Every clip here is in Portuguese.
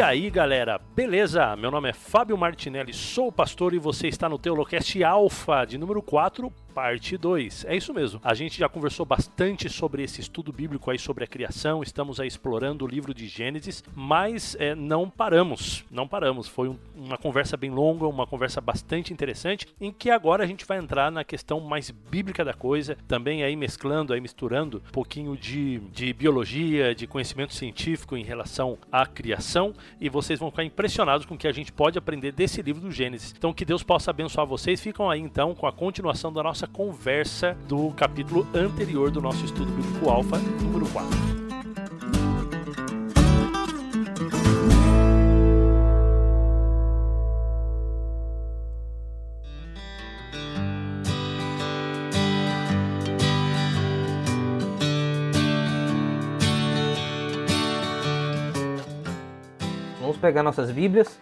E aí, galera, beleza? Meu nome é Fábio Martinelli, sou pastor e você está no Teolocast Alpha de número 4, parte 2. É isso mesmo. A gente já conversou bastante sobre esse estudo bíblico aí sobre a criação, estamos aí explorando o livro de Gênesis, mas é, não paramos, não paramos. Foi um, uma conversa bem longa, uma conversa bastante interessante, em que agora a gente vai entrar na questão mais bíblica da coisa, também aí mesclando, aí misturando um pouquinho de, de biologia, de conhecimento científico em relação à criação, e vocês vão ficar impressionados com o que a gente pode aprender desse livro do Gênesis. Então que Deus possa abençoar vocês. Ficam aí então com a continuação da nossa conversa do capítulo anterior do nosso estudo bíblico alfa, número 4. Pegar nossas Bíblias,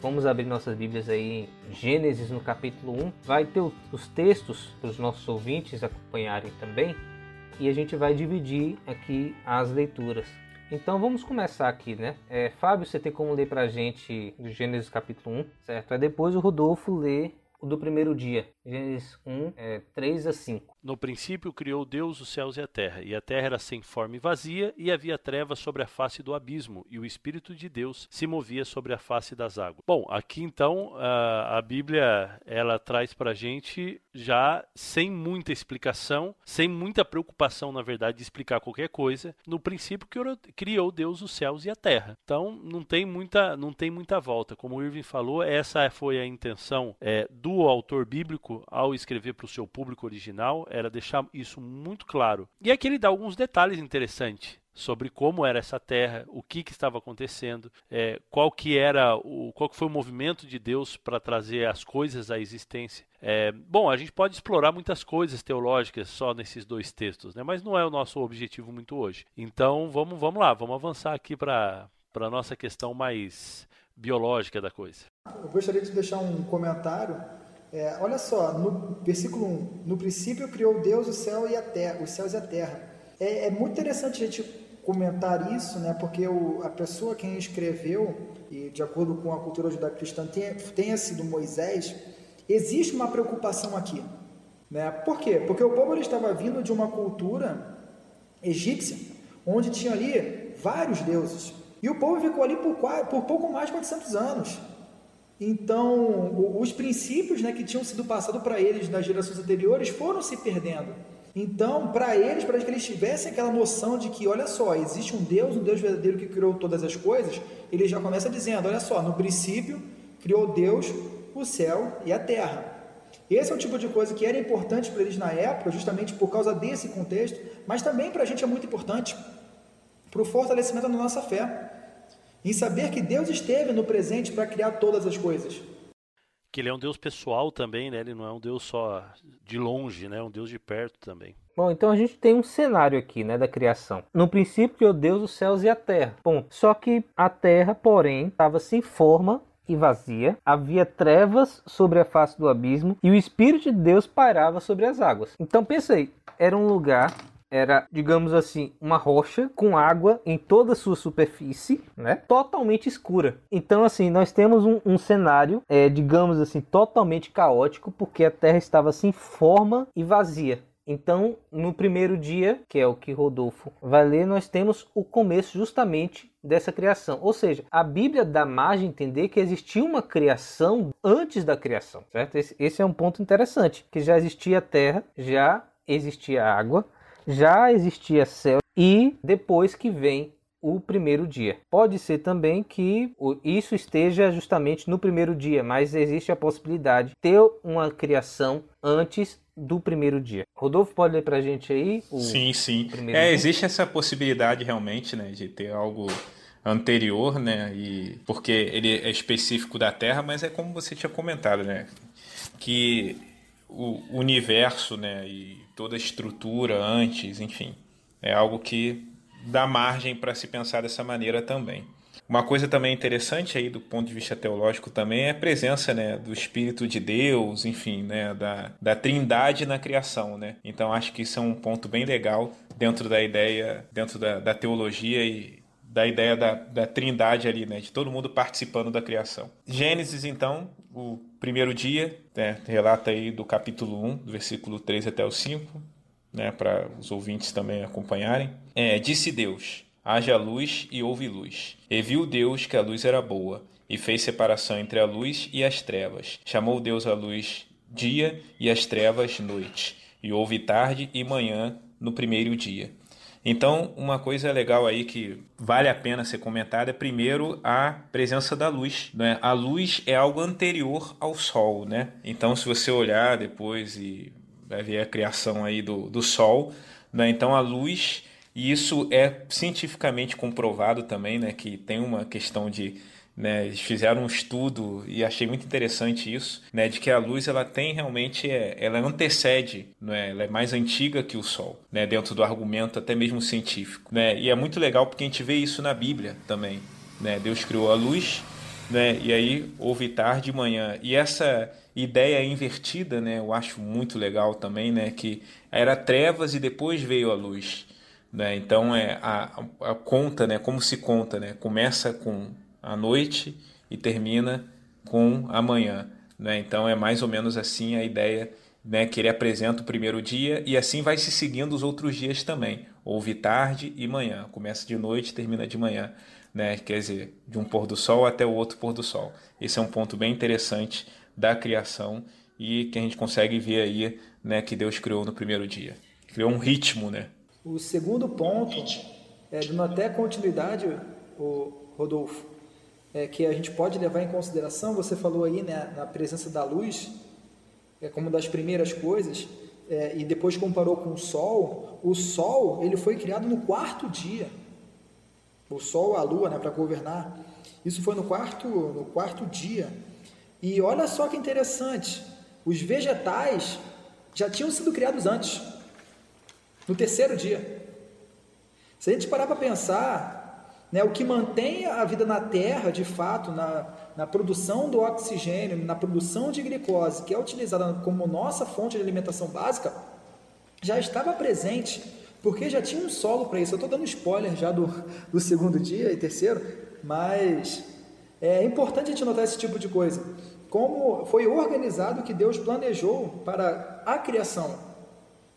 vamos abrir nossas Bíblias aí em Gênesis no capítulo 1. Vai ter os textos para os nossos ouvintes acompanharem também e a gente vai dividir aqui as leituras. Então vamos começar aqui, né? É, Fábio, você tem como ler para a gente Gênesis capítulo 1, certo? Aí depois o Rodolfo lê o do primeiro dia, Gênesis 1, é, 3 a 5. No princípio criou Deus os céus e a terra, e a terra era sem forma e vazia, e havia trevas sobre a face do abismo, e o Espírito de Deus se movia sobre a face das águas. Bom, aqui então a, a Bíblia ela traz para gente já sem muita explicação, sem muita preocupação, na verdade, de explicar qualquer coisa. No princípio criou Deus os céus e a terra. Então não tem muita, não tem muita volta. Como o Irving falou, essa foi a intenção é, do autor bíblico ao escrever para o seu público original era deixar isso muito claro. E aqui ele dá alguns detalhes interessantes sobre como era essa terra, o que, que estava acontecendo, é, qual que era o qual que foi o movimento de Deus para trazer as coisas à existência. É, bom, a gente pode explorar muitas coisas teológicas só nesses dois textos, né? mas não é o nosso objetivo muito hoje. Então vamos, vamos lá, vamos avançar aqui para a nossa questão mais biológica da coisa. Eu gostaria de deixar um comentário é, olha só, no versículo 1, no princípio criou Deus o céu e a terra, os céus e a terra. É, é muito interessante a gente comentar isso, né, porque o, a pessoa quem escreveu, e de acordo com a cultura judaico-cristã tenha, tenha sido Moisés, existe uma preocupação aqui. Né? Por quê? Porque o povo estava vindo de uma cultura egípcia, onde tinha ali vários deuses. E o povo ficou ali por, por pouco mais de 400 anos. Então, os princípios né, que tinham sido passados para eles nas gerações anteriores foram se perdendo. Então, para eles, para que eles tivessem aquela noção de que, olha só, existe um Deus, um Deus verdadeiro que criou todas as coisas, ele já começa dizendo: olha só, no princípio criou Deus o céu e a terra. Esse é o tipo de coisa que era importante para eles na época, justamente por causa desse contexto, mas também para a gente é muito importante para o fortalecimento da nossa fé em saber que Deus esteve no presente para criar todas as coisas. Que ele é um Deus pessoal também, né? Ele não é um Deus só de longe, né? É um Deus de perto também. Bom, então a gente tem um cenário aqui, né, da criação. No princípio criou Deus os céus e a terra. Bom, só que a terra, porém, estava sem forma e vazia, havia trevas sobre a face do abismo e o Espírito de Deus pairava sobre as águas. Então pensei, era um lugar era, digamos assim, uma rocha com água em toda a sua superfície, né? Totalmente escura. Então, assim, nós temos um, um cenário, é, digamos assim, totalmente caótico, porque a Terra estava sem forma e vazia. Então, no primeiro dia, que é o que Rodolfo vai ler, nós temos o começo justamente dessa criação. Ou seja, a Bíblia dá margem a entender que existia uma criação antes da criação, certo? Esse, esse é um ponto interessante, que já existia a terra, já existia água, já existia céu e depois que vem o primeiro dia. Pode ser também que isso esteja justamente no primeiro dia, mas existe a possibilidade de ter uma criação antes do primeiro dia. Rodolfo pode ler para a gente aí? sim, sim. É, existe essa possibilidade realmente, né, de ter algo anterior, né, e porque ele é específico da Terra, mas é como você tinha comentado, né, que o universo, né, e toda a estrutura antes, enfim, é algo que dá margem para se pensar dessa maneira também. Uma coisa também interessante aí do ponto de vista teológico também é a presença né, do Espírito de Deus, enfim, né, da, da trindade na criação. Né? Então acho que isso é um ponto bem legal dentro da ideia, dentro da, da teologia e da ideia da, da trindade ali, né? De todo mundo participando da criação. Gênesis, então, o primeiro dia, né? relata aí do capítulo 1, do versículo 3 até o 5, né? Para os ouvintes também acompanharem. É, disse Deus: haja luz e houve luz. E viu Deus que a luz era boa, e fez separação entre a luz e as trevas. Chamou Deus a luz dia e as trevas noite. E houve tarde e manhã no primeiro dia. Então, uma coisa legal aí que vale a pena ser comentada é primeiro a presença da luz. Né? A luz é algo anterior ao sol, né? Então, se você olhar depois e vai ver a criação aí do, do sol, né? então a luz, e isso é cientificamente comprovado também, né? Que tem uma questão de né, eles fizeram um estudo e achei muito interessante isso, né, de que a luz ela tem realmente, é, ela antecede, né, ela é mais antiga que o Sol, né, dentro do argumento até mesmo científico, né, e é muito legal porque a gente vê isso na Bíblia também, né, Deus criou a luz, né, e aí houve tarde e manhã, e essa ideia invertida, né, eu acho muito legal também, né, que era trevas e depois veio a luz, né, então é a, a conta, né, como se conta, né, começa com à noite e termina com amanhã. Né? Então é mais ou menos assim a ideia né, que ele apresenta o primeiro dia e assim vai se seguindo os outros dias também. Houve tarde e manhã. Começa de noite termina de manhã. Né? Quer dizer, de um pôr do sol até o outro pôr do sol. Esse é um ponto bem interessante da criação e que a gente consegue ver aí né, que Deus criou no primeiro dia. Criou um ritmo, né? O segundo ponto, é, dando até continuidade, o Rodolfo, é, que a gente pode levar em consideração, você falou aí né, na presença da luz, é como das primeiras coisas, é, e depois comparou com o Sol, o Sol ele foi criado no quarto dia. O Sol, a Lua, né, para governar. Isso foi no quarto, no quarto dia. E olha só que interessante, os vegetais já tinham sido criados antes, no terceiro dia. Se a gente parar para pensar, né, o que mantém a vida na Terra, de fato, na, na produção do oxigênio, na produção de glicose, que é utilizada como nossa fonte de alimentação básica, já estava presente, porque já tinha um solo para isso. Eu estou dando spoiler já do, do segundo dia e terceiro, mas é importante a gente notar esse tipo de coisa. Como foi organizado que Deus planejou para a criação.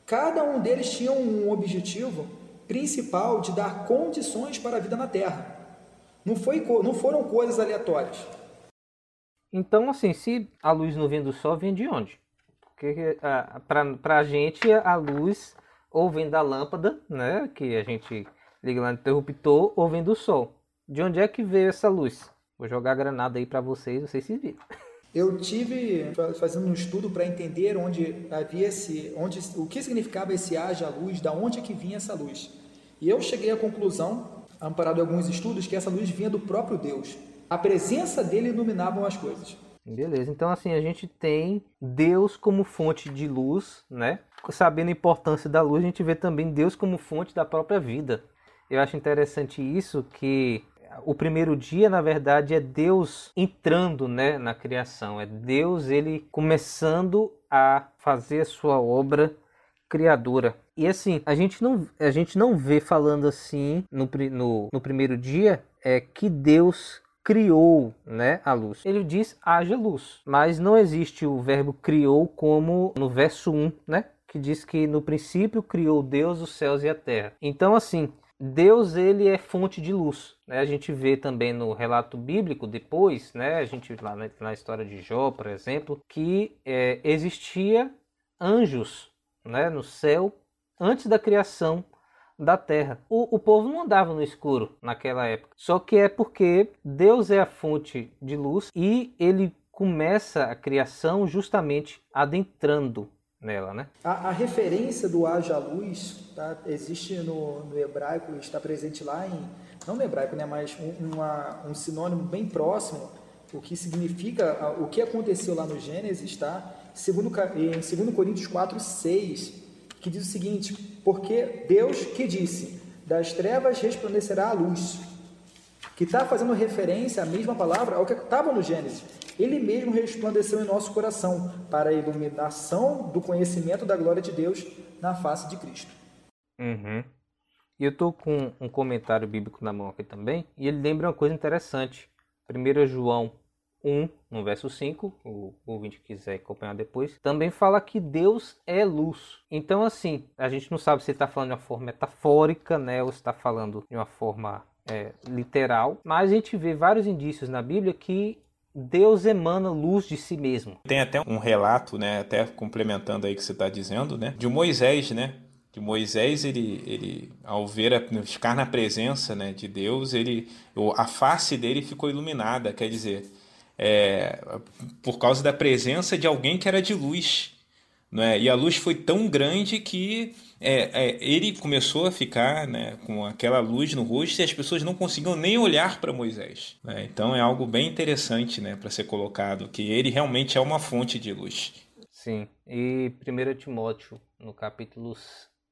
Cada um deles tinha um objetivo principal de dar condições para a vida na Terra. Não, foi, não foram coisas aleatórias. Então, assim, se a luz não vem do sol, vem de onde? Porque para a gente a luz ou vem da lâmpada, né, que a gente liga lá no interruptor, ou vem do sol. De onde é que veio essa luz? Vou jogar a granada aí para vocês, vocês se viram. Eu tive fazendo um estudo para entender onde havia esse, onde, o que significava esse haja luz, da onde é que vinha essa luz. E eu cheguei à conclusão, amparado em alguns estudos, que essa luz vinha do próprio Deus. A presença dele iluminava as coisas. Beleza, então assim a gente tem Deus como fonte de luz, né? Sabendo a importância da luz, a gente vê também Deus como fonte da própria vida. Eu acho interessante isso que o primeiro dia, na verdade, é Deus entrando né, na criação. É Deus ele começando a fazer a sua obra criadora. E assim, a gente não, a gente não vê falando assim no, no, no primeiro dia é que Deus criou né, a luz. Ele diz haja luz, mas não existe o verbo criou como no verso 1, né? Que diz que no princípio criou Deus os céus e a terra. Então, assim, Deus ele é fonte de luz. Né? A gente vê também no relato bíblico depois, né? A gente lá na, história de Jó, por exemplo, que é, existia anjos, né, no céu antes da criação da terra. O, o povo não andava no escuro naquela época. Só que é porque Deus é a fonte de luz e ele começa a criação justamente adentrando nela, né? A, a referência do haja luz tá, existe no, no, hebraico, está presente lá em, não no hebraico, né, mas um, uma, um sinônimo bem próximo, o que significa, o que aconteceu lá no Gênesis, está segundo, em 2 Coríntios 4, 6, que diz o seguinte, porque Deus que disse, das trevas resplandecerá a luz, que está fazendo referência à mesma palavra ao que estava no Gênesis. Ele mesmo resplandeceu em nosso coração para a iluminação do conhecimento da glória de Deus na face de Cristo. Uhum. E eu estou com um comentário bíblico na mão aqui também, e ele lembra uma coisa interessante. 1 João 1, no verso 5, o ouvinte quiser acompanhar depois, também fala que Deus é luz. Então, assim, a gente não sabe se está falando de uma forma metafórica, né, ou se está falando de uma forma é, literal, mas a gente vê vários indícios na Bíblia que Deus emana luz de si mesmo. Tem até um relato, né, até complementando aí que você está dizendo, né, de Moisés, né, de Moisés, ele, ele ao ver a, ficar na presença, né, de Deus, ele, a face dele ficou iluminada, quer dizer, é, por causa da presença de alguém que era de luz. Não é? E a luz foi tão grande que é, é, ele começou a ficar né, com aquela luz no rosto e as pessoas não conseguiam nem olhar para Moisés. Né? Então é algo bem interessante né, para ser colocado, que ele realmente é uma fonte de luz. Sim, e 1 Timóteo, no capítulo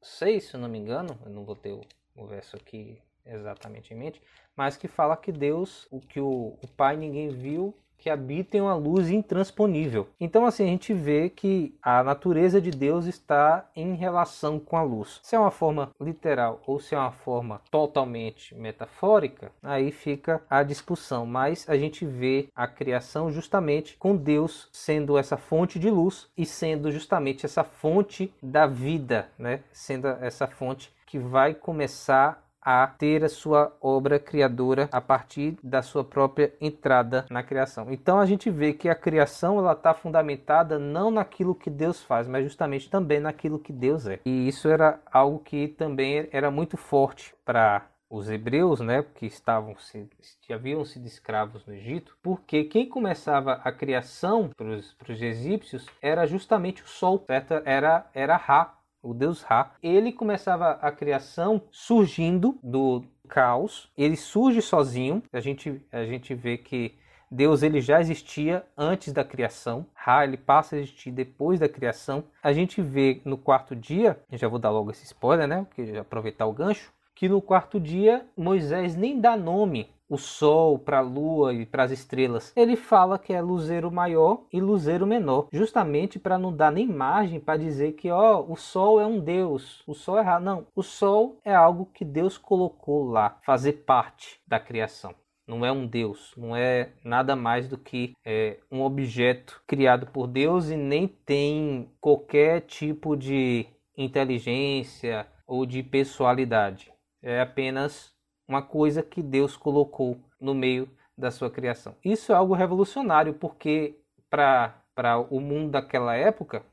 6, se eu não me engano, eu não vou ter o, o verso aqui exatamente em mente, mas que fala que Deus, o que o, o Pai ninguém viu, que habitam uma luz intransponível. Então, assim, a gente vê que a natureza de Deus está em relação com a luz. Se é uma forma literal ou se é uma forma totalmente metafórica, aí fica a discussão. Mas a gente vê a criação justamente com Deus sendo essa fonte de luz e sendo justamente essa fonte da vida, né? Sendo essa fonte que vai começar a ter a sua obra criadora a partir da sua própria entrada na criação. Então a gente vê que a criação ela está fundamentada não naquilo que Deus faz, mas justamente também naquilo que Deus é. E isso era algo que também era muito forte para os hebreus, né, que estavam se, haviam sido escravos no Egito, porque quem começava a criação para os egípcios era justamente o sol, certo? Era era Ra, o deus Ra, ele começava a criação surgindo do caos. Ele surge sozinho. A gente, a gente vê que Deus ele já existia antes da criação. Ra ele passa a existir depois da criação. A gente vê no quarto dia, já vou dar logo esse spoiler, né? Porque aproveitar o gancho, que no quarto dia Moisés nem dá nome o Sol, para a Lua e para as estrelas. Ele fala que é luzeiro maior e luzeiro menor, justamente para não dar nem margem para dizer que ó, o Sol é um Deus, o Sol é errado. Não, o Sol é algo que Deus colocou lá, fazer parte da criação. Não é um Deus, não é nada mais do que é, um objeto criado por Deus e nem tem qualquer tipo de inteligência ou de pessoalidade. É apenas uma coisa que Deus colocou no meio da sua criação. Isso é algo revolucionário, porque para o mundo daquela época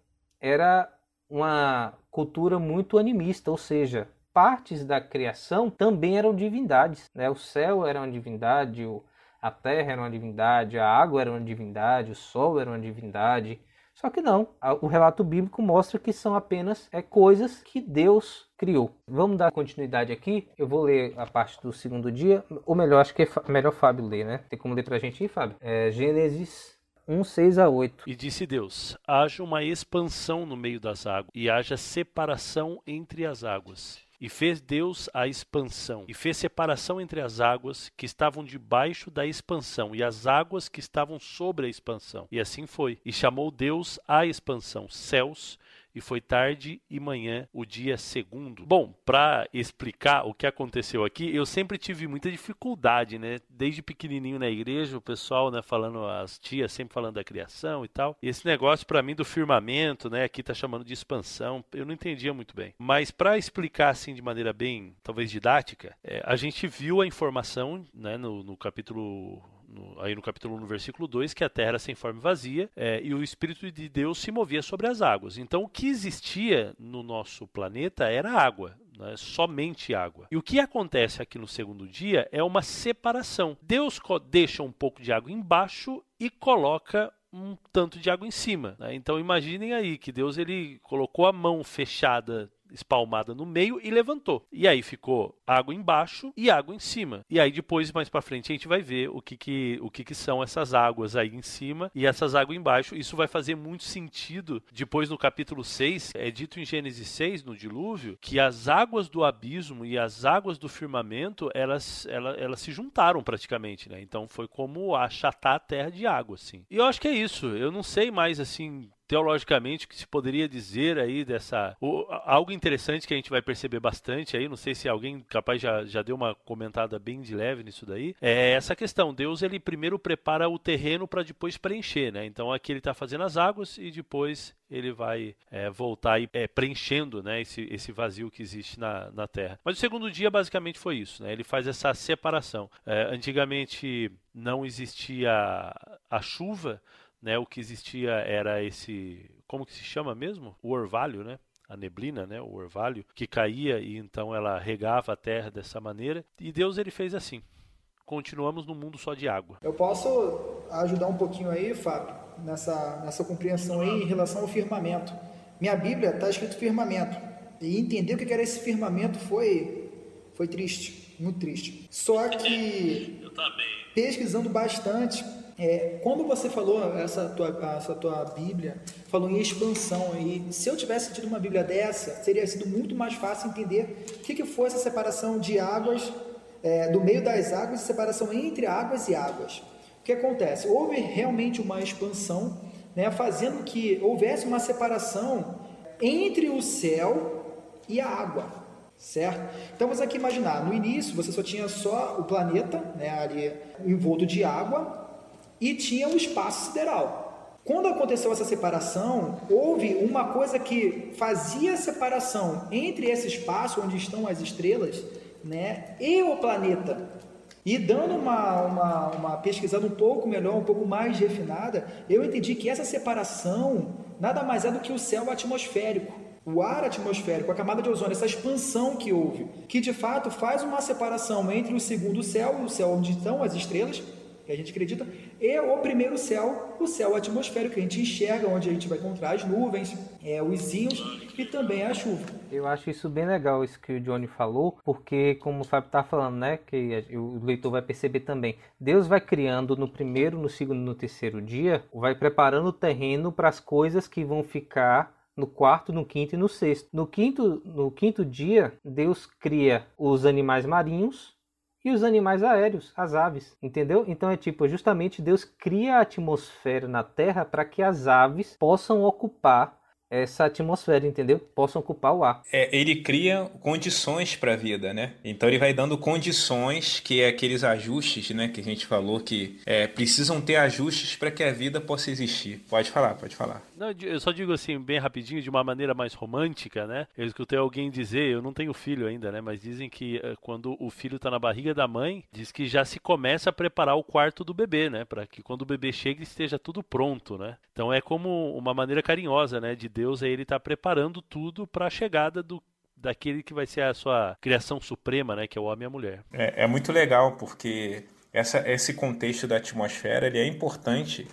era uma cultura muito animista, ou seja, partes da criação também eram divindades. Né? O céu era uma divindade, a terra era uma divindade, a água era uma divindade, o sol era uma divindade. Só que não, o relato bíblico mostra que são apenas é, coisas que Deus criou. Vamos dar continuidade aqui. Eu vou ler a parte do segundo dia, ou melhor, acho que é melhor Fábio ler, né? Tem como ler pra gente aí, Fábio? É, Gênesis 1, 6 a 8. E disse Deus: haja uma expansão no meio das águas, e haja separação entre as águas. E fez Deus a expansão, e fez separação entre as águas que estavam debaixo da expansão e as águas que estavam sobre a expansão. E assim foi. E chamou Deus a expansão céus, e foi tarde e manhã o dia segundo. Bom, para explicar o que aconteceu aqui, eu sempre tive muita dificuldade, né? Desde pequenininho na igreja, o pessoal, né, falando as tias sempre falando da criação e tal. E esse negócio para mim do firmamento, né, aqui tá chamando de expansão, eu não entendia muito bem. Mas para explicar assim de maneira bem, talvez didática, é, a gente viu a informação, né, no, no capítulo no, aí no capítulo 1, no versículo 2, que a terra era sem forma e vazia é, e o Espírito de Deus se movia sobre as águas. Então, o que existia no nosso planeta era água. Né? somente água. E o que acontece aqui no segundo dia é uma separação. Deus deixa um pouco de água embaixo e coloca um tanto de água em cima. Né? Então imaginem aí que Deus ele colocou a mão fechada espalmada no meio e levantou. E aí ficou água embaixo e água em cima. E aí depois, mais para frente, a gente vai ver o que que, o que que são essas águas aí em cima e essas águas embaixo. Isso vai fazer muito sentido depois no capítulo 6, é dito em Gênesis 6, no dilúvio, que as águas do abismo e as águas do firmamento, elas, elas, elas se juntaram praticamente, né? Então foi como achatar a terra de água, assim. E eu acho que é isso. Eu não sei mais, assim, teologicamente o que se poderia dizer aí dessa o, algo interessante que a gente vai perceber bastante aí não sei se alguém capaz já, já deu uma comentada bem de leve nisso daí é essa questão Deus ele primeiro prepara o terreno para depois preencher né então aqui ele está fazendo as águas e depois ele vai é, voltar e é, preenchendo né, esse, esse vazio que existe na, na Terra. Mas o segundo dia basicamente foi isso, né? ele faz essa separação. É, antigamente não existia a chuva, né? O que existia era esse, como que se chama mesmo? O orvalho, né? a neblina, né, o orvalho, que caía e então ela regava a terra dessa maneira. E Deus ele fez assim. Continuamos no mundo só de água. Eu posso ajudar um pouquinho aí, Fábio, nessa, nessa compreensão aí em relação ao firmamento. Minha Bíblia está escrito firmamento. E entender o que era esse firmamento foi, foi triste, muito triste. Só que, pesquisando bastante, é, quando você falou essa tua, essa tua Bíblia, falou em expansão, e se eu tivesse tido uma Bíblia dessa, teria sido muito mais fácil entender o que, que foi essa separação de águas, é, do meio das águas, separação entre águas e águas. O que acontece? Houve realmente uma expansão, né, fazendo que houvesse uma separação entre o céu e a água, certo? Então vamos aqui imaginar, no início você só tinha só o planeta, né, ali envolto de água, e tinha o espaço sideral. Quando aconteceu essa separação, houve uma coisa que fazia a separação entre esse espaço onde estão as estrelas né, e o planeta. E dando uma, uma, uma pesquisada um pouco melhor, um pouco mais refinada, eu entendi que essa separação nada mais é do que o céu atmosférico o ar atmosférico, a camada de ozônio, essa expansão que houve, que de fato faz uma separação entre o segundo céu, o céu onde estão as estrelas, que a gente acredita, e o primeiro céu, o céu atmosférico, que a gente enxerga, onde a gente vai encontrar as nuvens, é, os íons e também a chuva. Eu acho isso bem legal, isso que o Johnny falou, porque, como o Fábio está falando, né, que o leitor vai perceber também, Deus vai criando no primeiro, no segundo no terceiro dia, vai preparando o terreno para as coisas que vão ficar no quarto, no quinto e no sexto. No quinto, no quinto dia, Deus cria os animais marinhos, e os animais aéreos, as aves, entendeu? Então é tipo, justamente Deus cria a atmosfera na Terra para que as aves possam ocupar essa atmosfera, entendeu? Possam ocupar o ar. É, ele cria condições para a vida, né? Então ele vai dando condições, que é aqueles ajustes, né? Que a gente falou que é, precisam ter ajustes para que a vida possa existir. Pode falar, pode falar. Não, eu só digo assim, bem rapidinho, de uma maneira mais romântica, né? Eu escutei alguém dizer, eu não tenho filho ainda, né? Mas dizem que eh, quando o filho está na barriga da mãe, diz que já se começa a preparar o quarto do bebê, né? Para que quando o bebê chegue esteja tudo pronto, né? Então é como uma maneira carinhosa, né? De Deus aí ele está preparando tudo para a chegada do daquele que vai ser a sua criação suprema, né? Que é o homem e a mulher. É, é muito legal porque essa, esse contexto da atmosfera ele é importante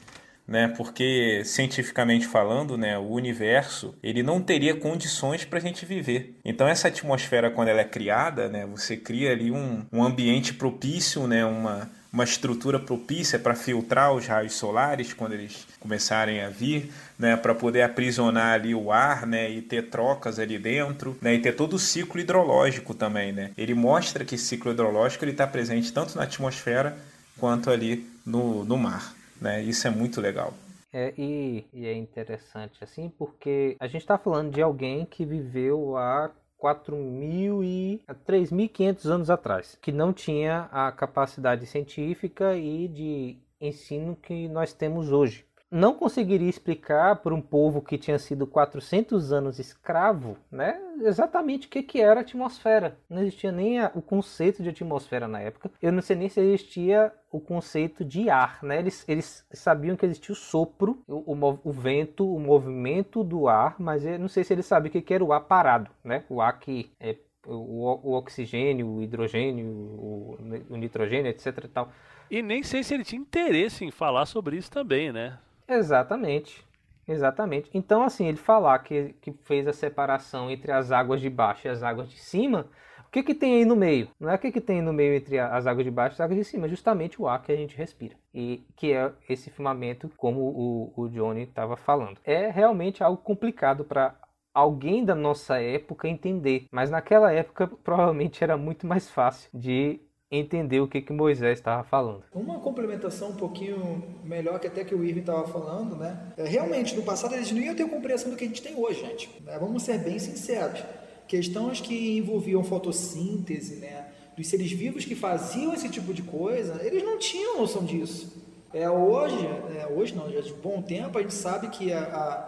né? Porque cientificamente falando, né, o universo ele não teria condições para a gente viver. Então essa atmosfera quando ela é criada, né, você cria ali um, um ambiente propício, né, uma uma estrutura propícia para filtrar os raios solares quando eles começarem a vir, né, para poder aprisionar ali o ar, né, e ter trocas ali dentro, né, e ter todo o ciclo hidrológico também, né. Ele mostra que esse ciclo hidrológico ele está presente tanto na atmosfera quanto ali no, no mar. Né? Isso é muito legal. É, e, e é interessante assim, porque a gente está falando de alguém que viveu há 4.000 e 3.500 anos atrás, que não tinha a capacidade científica e de ensino que nós temos hoje não conseguiria explicar para um povo que tinha sido 400 anos escravo, né, exatamente o que, que era a atmosfera. Não existia nem a, o conceito de atmosfera na época. Eu não sei nem se existia o conceito de ar, né? Eles, eles sabiam que existia o sopro, o, o, o vento, o movimento do ar, mas eu não sei se eles sabiam o que, que era o ar parado, né? O ar que é o, o oxigênio, o hidrogênio, o, o nitrogênio, etc. E, tal. e nem sei se ele tinha interesse em falar sobre isso também, né? Exatamente. Exatamente. Então, assim, ele falar que, que fez a separação entre as águas de baixo e as águas de cima, o que, que tem aí no meio? Não é o que, que tem no meio entre as águas de baixo e as águas de cima, é justamente o ar que a gente respira. E que é esse firmamento, como o, o Johnny estava falando. É realmente algo complicado para alguém da nossa época entender, mas naquela época provavelmente era muito mais fácil de entender o que, que Moisés estava falando. Uma complementação um pouquinho melhor que até que o Irving estava falando, né? É, realmente, no passado eles não iam ter compreensão do que a gente tem hoje, gente. Né? Vamos ser bem sinceros. Questões que envolviam fotossíntese, né? Dos seres vivos que faziam esse tipo de coisa, eles não tinham noção disso. É, hoje, é, hoje não, já de bom tempo, a gente sabe que a,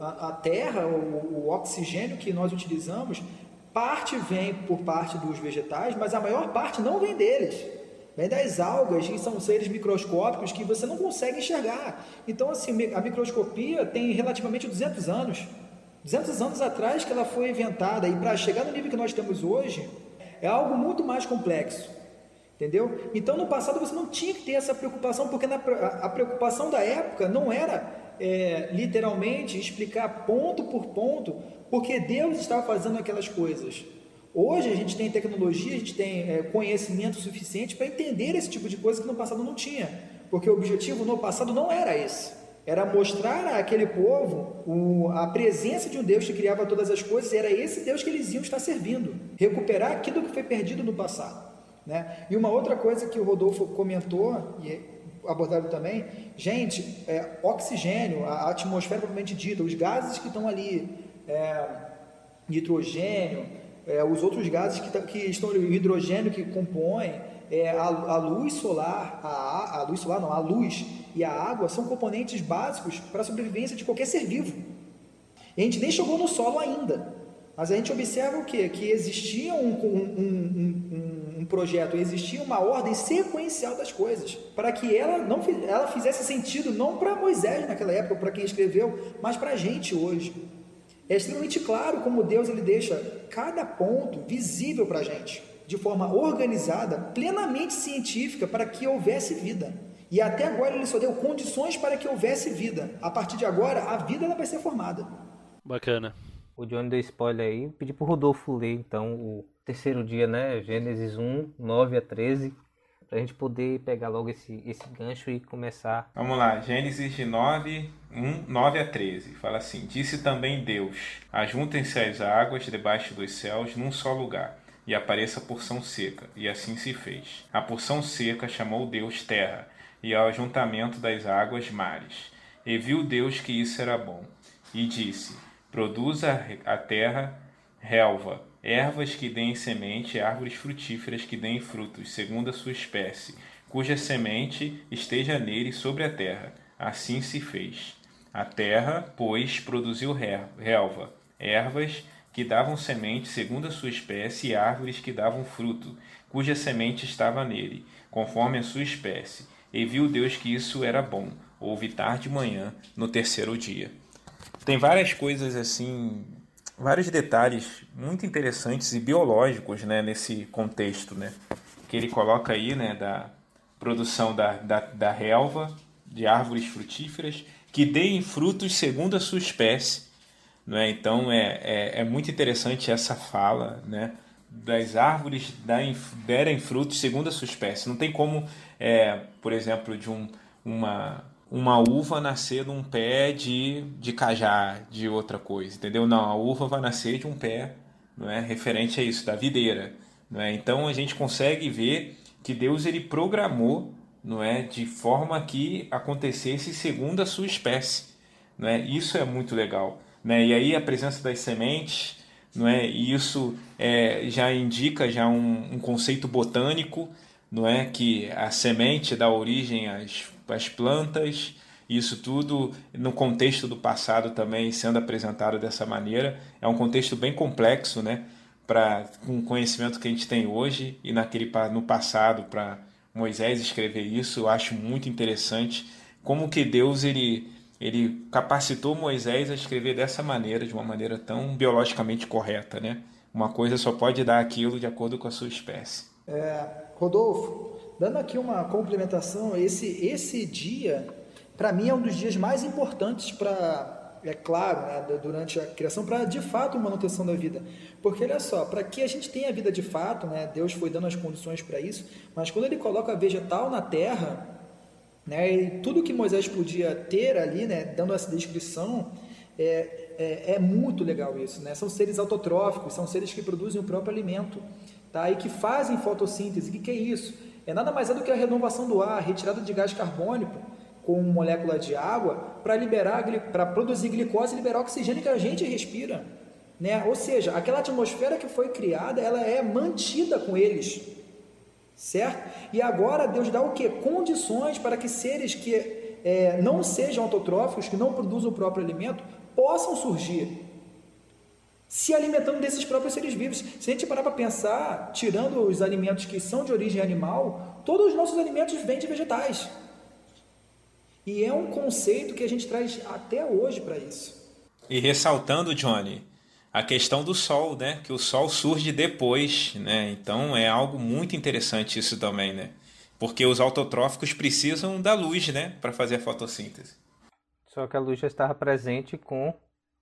a, a terra, o, o oxigênio que nós utilizamos, Parte vem por parte dos vegetais, mas a maior parte não vem deles. Vem das algas, que são seres microscópicos que você não consegue enxergar. Então, assim, a microscopia tem relativamente 200 anos. 200 anos atrás que ela foi inventada. E para chegar no nível que nós temos hoje, é algo muito mais complexo. Entendeu? Então, no passado, você não tinha que ter essa preocupação, porque na, a, a preocupação da época não era é, literalmente explicar ponto por ponto porque Deus estava fazendo aquelas coisas. Hoje a gente tem tecnologia, a gente tem é, conhecimento suficiente para entender esse tipo de coisa que no passado não tinha, porque o objetivo no passado não era esse. Era mostrar àquele povo o, a presença de um Deus que criava todas as coisas, era esse Deus que eles iam estar servindo, recuperar aquilo que foi perdido no passado. Né? E uma outra coisa que o Rodolfo comentou, e é abordado também, gente, é, oxigênio, a atmosfera propriamente dita, os gases que estão ali é, nitrogênio, é, os outros gases que, que estão o hidrogênio que compõe, é, a, a, luz solar, a, a luz solar não, a luz e a água são componentes básicos para a sobrevivência de qualquer ser vivo. E a gente nem chegou no solo ainda, mas a gente observa o quê? Que existia um, um, um, um projeto, existia uma ordem sequencial das coisas, para que ela não ela fizesse sentido não para Moisés naquela época, para quem escreveu, mas para a gente hoje. É extremamente claro como Deus ele deixa cada ponto visível para a gente, de forma organizada, plenamente científica, para que houvesse vida. E até agora ele só deu condições para que houvesse vida. A partir de agora, a vida ela vai ser formada. Bacana. O Johnny deu spoiler aí. Pedi pro Rodolfo ler então o terceiro dia, né? Gênesis 1, 9 a 13 para a gente poder pegar logo esse, esse gancho e começar. Vamos lá, Gênesis de 9, 1, 9 a 13. Fala assim: Disse também Deus: Ajuntem-se as águas debaixo dos céus num só lugar, e apareça a porção seca. E assim se fez. A porção seca chamou Deus terra, e ao ajuntamento das águas mares. E viu Deus que isso era bom. E disse: Produza a terra relva ervas que deem semente árvores frutíferas que deem frutos, segundo a sua espécie, cuja semente esteja nele sobre a terra. Assim se fez. A terra, pois, produziu relva, ervas que davam semente segundo a sua espécie e árvores que davam fruto, cuja semente estava nele, conforme a sua espécie. E viu Deus que isso era bom. Houve tarde e manhã, no terceiro dia. Tem várias coisas assim vários detalhes muito interessantes e biológicos né, nesse contexto né, que ele coloca aí né, da produção da, da, da relva, de árvores frutíferas, que deem frutos segundo a sua espécie. Né? Então é, é, é muito interessante essa fala né, das árvores derem frutos segundo a sua espécie. Não tem como, é, por exemplo, de um, uma, uma uva nascer de um pé de, de cajá, de outra coisa, entendeu? Não, a uva vai nascer de um pé, não é referente a isso, da videira, não é? Então a gente consegue ver que Deus ele programou, não é, de forma que acontecesse segundo a sua espécie, não é? Isso é muito legal, né? E aí a presença das sementes, não é? E isso é, já indica já um, um conceito botânico, não é que a semente dá origem às as plantas, isso tudo no contexto do passado também sendo apresentado dessa maneira. É um contexto bem complexo, né? Para com o conhecimento que a gente tem hoje e naquele no passado para Moisés escrever isso, eu acho muito interessante como que Deus ele ele capacitou Moisés a escrever dessa maneira, de uma maneira tão biologicamente correta, né? Uma coisa só pode dar aquilo de acordo com a sua espécie. É, Rodolfo, Dando aqui uma complementação, esse, esse dia, para mim, é um dos dias mais importantes para, é claro, né, durante a criação, para de fato manutenção da vida. Porque olha só, para que a gente tenha vida de fato, né, Deus foi dando as condições para isso, mas quando ele coloca vegetal na terra, né, e tudo que Moisés podia ter ali, né, dando essa descrição, é, é, é muito legal isso. Né? São seres autotróficos, são seres que produzem o próprio alimento. tá? e que fazem fotossíntese. O que, que é isso? É nada mais é do que a renovação do ar, retirada de gás carbônico com molécula de água para liberar, para produzir glicose e liberar oxigênio que a gente respira. Né? Ou seja, aquela atmosfera que foi criada, ela é mantida com eles. Certo? E agora Deus dá o que? Condições para que seres que é, não sejam autotróficos, que não produzam o próprio alimento, possam surgir se alimentando desses próprios seres vivos. Se a gente parar para pensar, tirando os alimentos que são de origem animal, todos os nossos alimentos vêm de vegetais. E é um conceito que a gente traz até hoje para isso. E ressaltando, Johnny, a questão do sol, né? Que o sol surge depois, né? Então é algo muito interessante isso também, né? Porque os autotróficos precisam da luz, né? Para fazer a fotossíntese. Só que a luz já estava presente com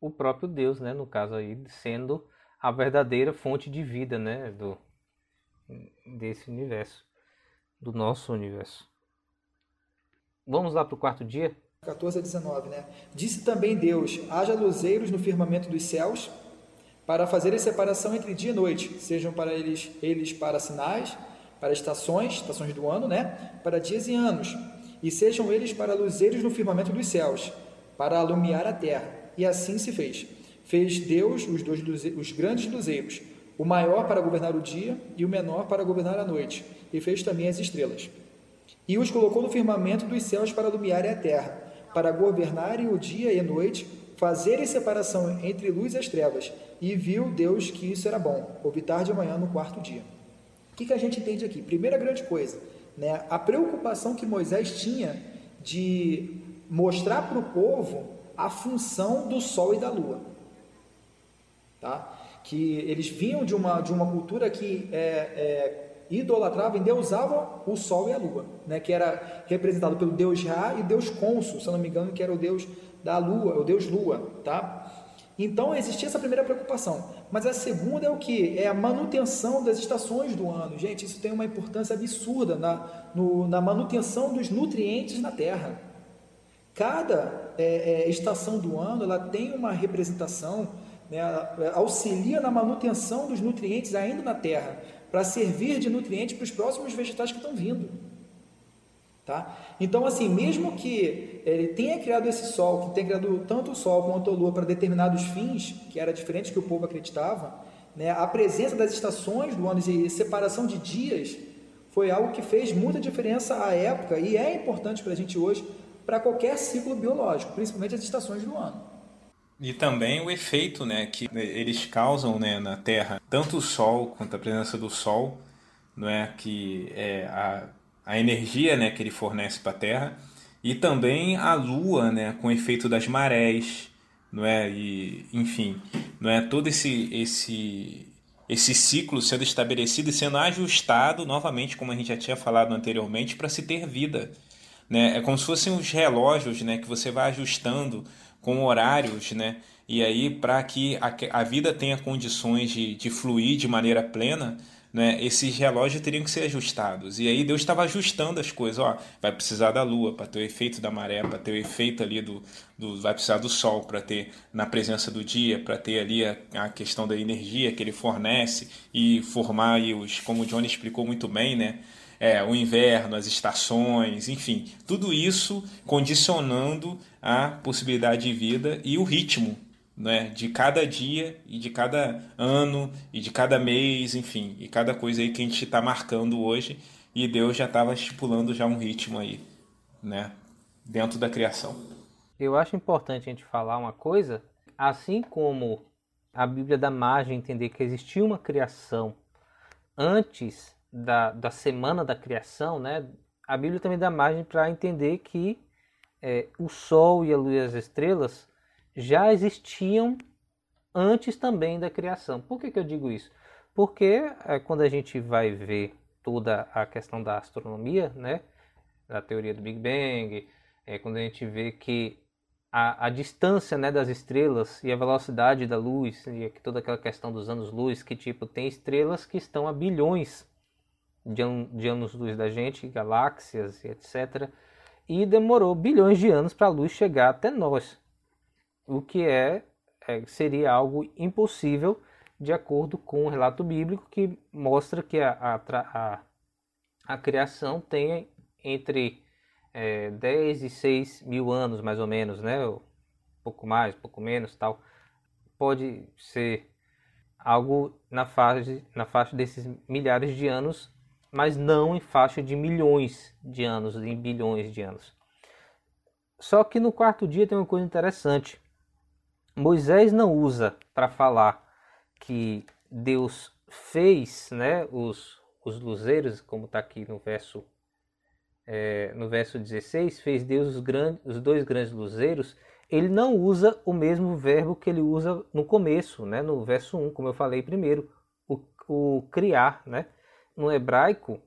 o próprio Deus, né? No caso aí, sendo a verdadeira fonte de vida, né? Do, desse universo, do nosso universo. Vamos lá para o quarto dia? 14 a 19, né? Disse também Deus: haja luzeiros no firmamento dos céus, para fazer a separação entre dia e noite, sejam para eles, eles para sinais, para estações, estações do ano, né? Para dias e anos, e sejam eles para luzeiros no firmamento dos céus, para alumiar a terra e assim se fez. Fez Deus os dois os grandes luzeiros, o maior para governar o dia e o menor para governar a noite, e fez também as estrelas. E os colocou no firmamento dos céus para iluminar a terra, para governarem o dia e a noite, fazerem separação entre luz e as trevas. E viu Deus que isso era bom. Houve tarde e manhã no quarto dia. O que, que a gente entende aqui? Primeira grande coisa, né? a preocupação que Moisés tinha de mostrar para o povo a função do Sol e da Lua. Tá? Que eles vinham de uma, de uma cultura que é, é, idolatrava, endeusava o Sol e a Lua, né? que era representado pelo Deus Ra e Deus Cônsul, se não me engano, que era o Deus da Lua, o Deus Lua. Tá? Então existia essa primeira preocupação. Mas a segunda é o que? É a manutenção das estações do ano. Gente, isso tem uma importância absurda na, no, na manutenção dos nutrientes na Terra. Cada é, é, estação do ano ela tem uma representação, né, auxilia na manutenção dos nutrientes ainda na terra, para servir de nutriente para os próximos vegetais que estão vindo. Tá? Então, assim, mesmo que ele tenha criado esse sol, que tenha criado tanto o sol quanto a lua para determinados fins, que era diferente que o povo acreditava, né, a presença das estações do ano e separação de dias foi algo que fez muita diferença à época e é importante para a gente hoje para qualquer ciclo biológico, principalmente as estações do ano. E também o efeito né, que eles causam né, na Terra, tanto o Sol quanto a presença do Sol, não é que é a, a energia né, que ele fornece para a Terra, e também a Lua, né, com o efeito das marés, não é? E enfim, não é todo esse esse esse ciclo sendo estabelecido e sendo ajustado novamente, como a gente já tinha falado anteriormente, para se ter vida. Né? É como se fossem os relógios né, que você vai ajustando com horários, né? E aí, para que a, a, vida tenha condições de, de fluir de maneira plena, né, esses relógios teriam que ser ajustados. E aí Deus estava ajustando as coisas. Ó, vai precisar da lua para ter o efeito da maré, para ter o efeito ali do, do vai precisar do sol para ter na presença do dia, para ter ali a, a, questão da energia que ele fornece e formar aí os, como o Johnny explicou muito bem, né, é, o inverno, as estações, enfim, tudo isso condicionando a possibilidade de vida e o ritmo né, de cada dia e de cada ano e de cada mês, enfim, e cada coisa aí que a gente está marcando hoje e Deus já estava estipulando já um ritmo aí, né, dentro da criação. Eu acho importante a gente falar uma coisa, assim como a Bíblia dá margem a entender que existia uma criação antes da, da semana da criação, né, a Bíblia também dá margem para entender que é, o Sol e a Lua e as estrelas já existiam antes também da criação. Por que, que eu digo isso? Porque é, quando a gente vai ver toda a questão da astronomia, né, da teoria do Big Bang, é, quando a gente vê que a, a distância né, das estrelas e a velocidade da luz, e toda aquela questão dos anos-luz, que tipo, tem estrelas que estão a bilhões de, an de anos-luz da gente, galáxias e etc. E demorou bilhões de anos para a luz chegar até nós, o que é, é, seria algo impossível de acordo com o relato bíblico que mostra que a, a, a, a criação tem entre é, 10 e 6 mil anos, mais ou menos, né? Pouco mais, pouco menos, tal. Pode ser algo na faixa, na faixa desses milhares de anos, mas não em faixa de milhões de anos, em bilhões de anos. Só que no quarto dia tem uma coisa interessante. Moisés não usa para falar que Deus fez né, os, os luzeiros, como está aqui no verso, é, no verso 16, fez Deus os, grandes, os dois grandes luzeiros, ele não usa o mesmo verbo que ele usa no começo, né, no verso 1, como eu falei primeiro, o, o criar. Né? No hebraico,